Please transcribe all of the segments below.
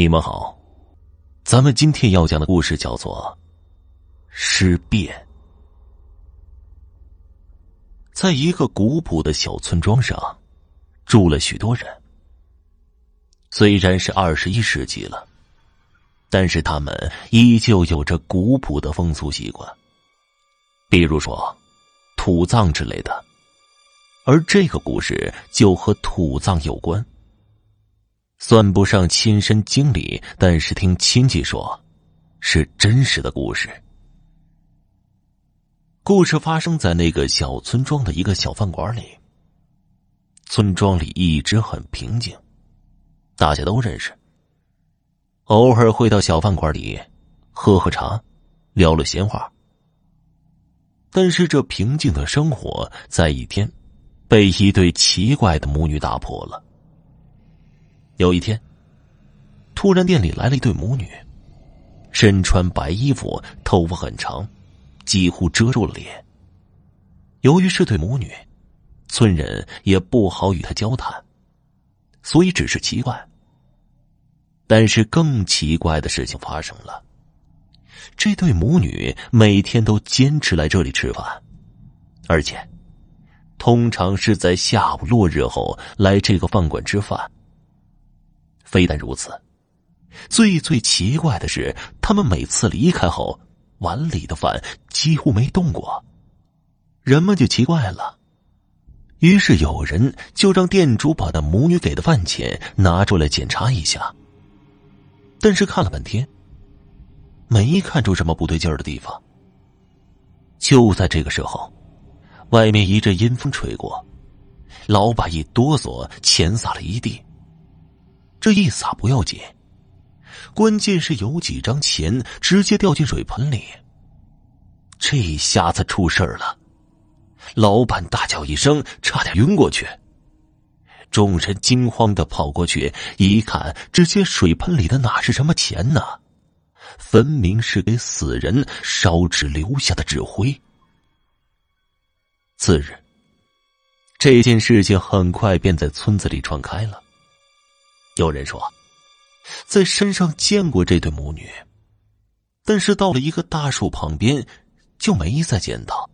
你们好，咱们今天要讲的故事叫做《尸变》。在一个古朴的小村庄上，住了许多人。虽然是二十一世纪了，但是他们依旧有着古朴的风俗习惯，比如说土葬之类的。而这个故事就和土葬有关。算不上亲身经历，但是听亲戚说，是真实的故事。故事发生在那个小村庄的一个小饭馆里。村庄里一直很平静，大家都认识。偶尔会到小饭馆里喝喝茶，聊聊闲话。但是这平静的生活，在一天，被一对奇怪的母女打破了。有一天，突然店里来了一对母女，身穿白衣服，头发很长，几乎遮住了脸。由于是对母女，村人也不好与她交谈，所以只是奇怪。但是更奇怪的事情发生了，这对母女每天都坚持来这里吃饭，而且通常是在下午落日后来这个饭馆吃饭。非但如此，最最奇怪的是，他们每次离开后，碗里的饭几乎没动过。人们就奇怪了，于是有人就让店主把那母女给的饭钱拿出来检查一下。但是看了半天，没看出什么不对劲儿的地方。就在这个时候，外面一阵阴风吹过，老板一哆嗦，钱洒了一地。这一撒不要紧，关键是有几张钱直接掉进水盆里。这下子出事了，老板大叫一声，差点晕过去。众人惊慌的跑过去一看，只见水盆里的哪是什么钱呢？分明是给死人烧纸留下的纸灰。次日，这件事情很快便在村子里传开了。有人说，在山上见过这对母女，但是到了一个大树旁边，就没再见到。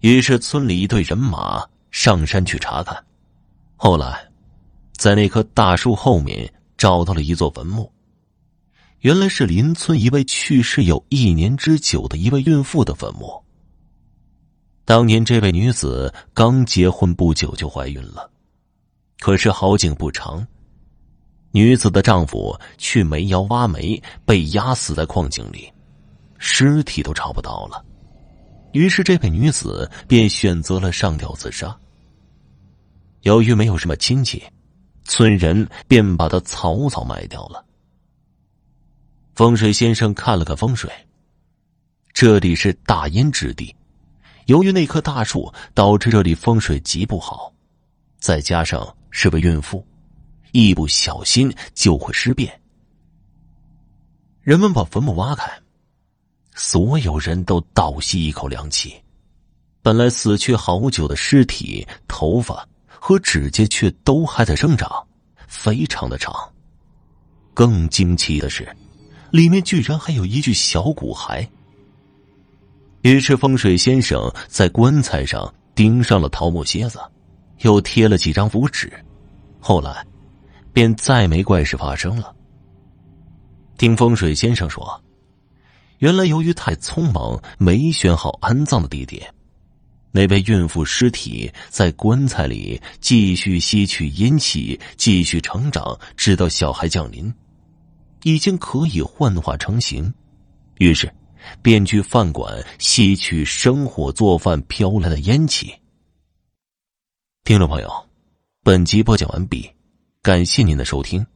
于是村里一队人马上山去查看，后来，在那棵大树后面找到了一座坟墓，原来是邻村一位去世有一年之久的一位孕妇的坟墓。当年这位女子刚结婚不久就怀孕了。可是好景不长，女子的丈夫去煤窑挖煤，被压死在矿井里，尸体都找不到了。于是这位女子便选择了上吊自杀。由于没有什么亲戚，村人便把她草草埋掉了。风水先生看了看风水，这里是大阴之地，由于那棵大树导致这里风水极不好，再加上。是位孕妇，一不小心就会尸变。人们把坟墓挖开，所有人都倒吸一口凉气。本来死去好久的尸体，头发和指甲却都还在生长，非常的长。更惊奇的是，里面居然还有一具小骨骸。于是风水先生在棺材上钉上了桃木楔子。又贴了几张符纸，后来，便再没怪事发生了。听风水先生说，原来由于太匆忙，没选好安葬的地点，那位孕妇尸体在棺材里继续吸取阴气，继续成长，直到小孩降临，已经可以幻化成形，于是，便去饭馆吸取生火做饭飘来的烟气。听众朋友，本集播讲完毕，感谢您的收听。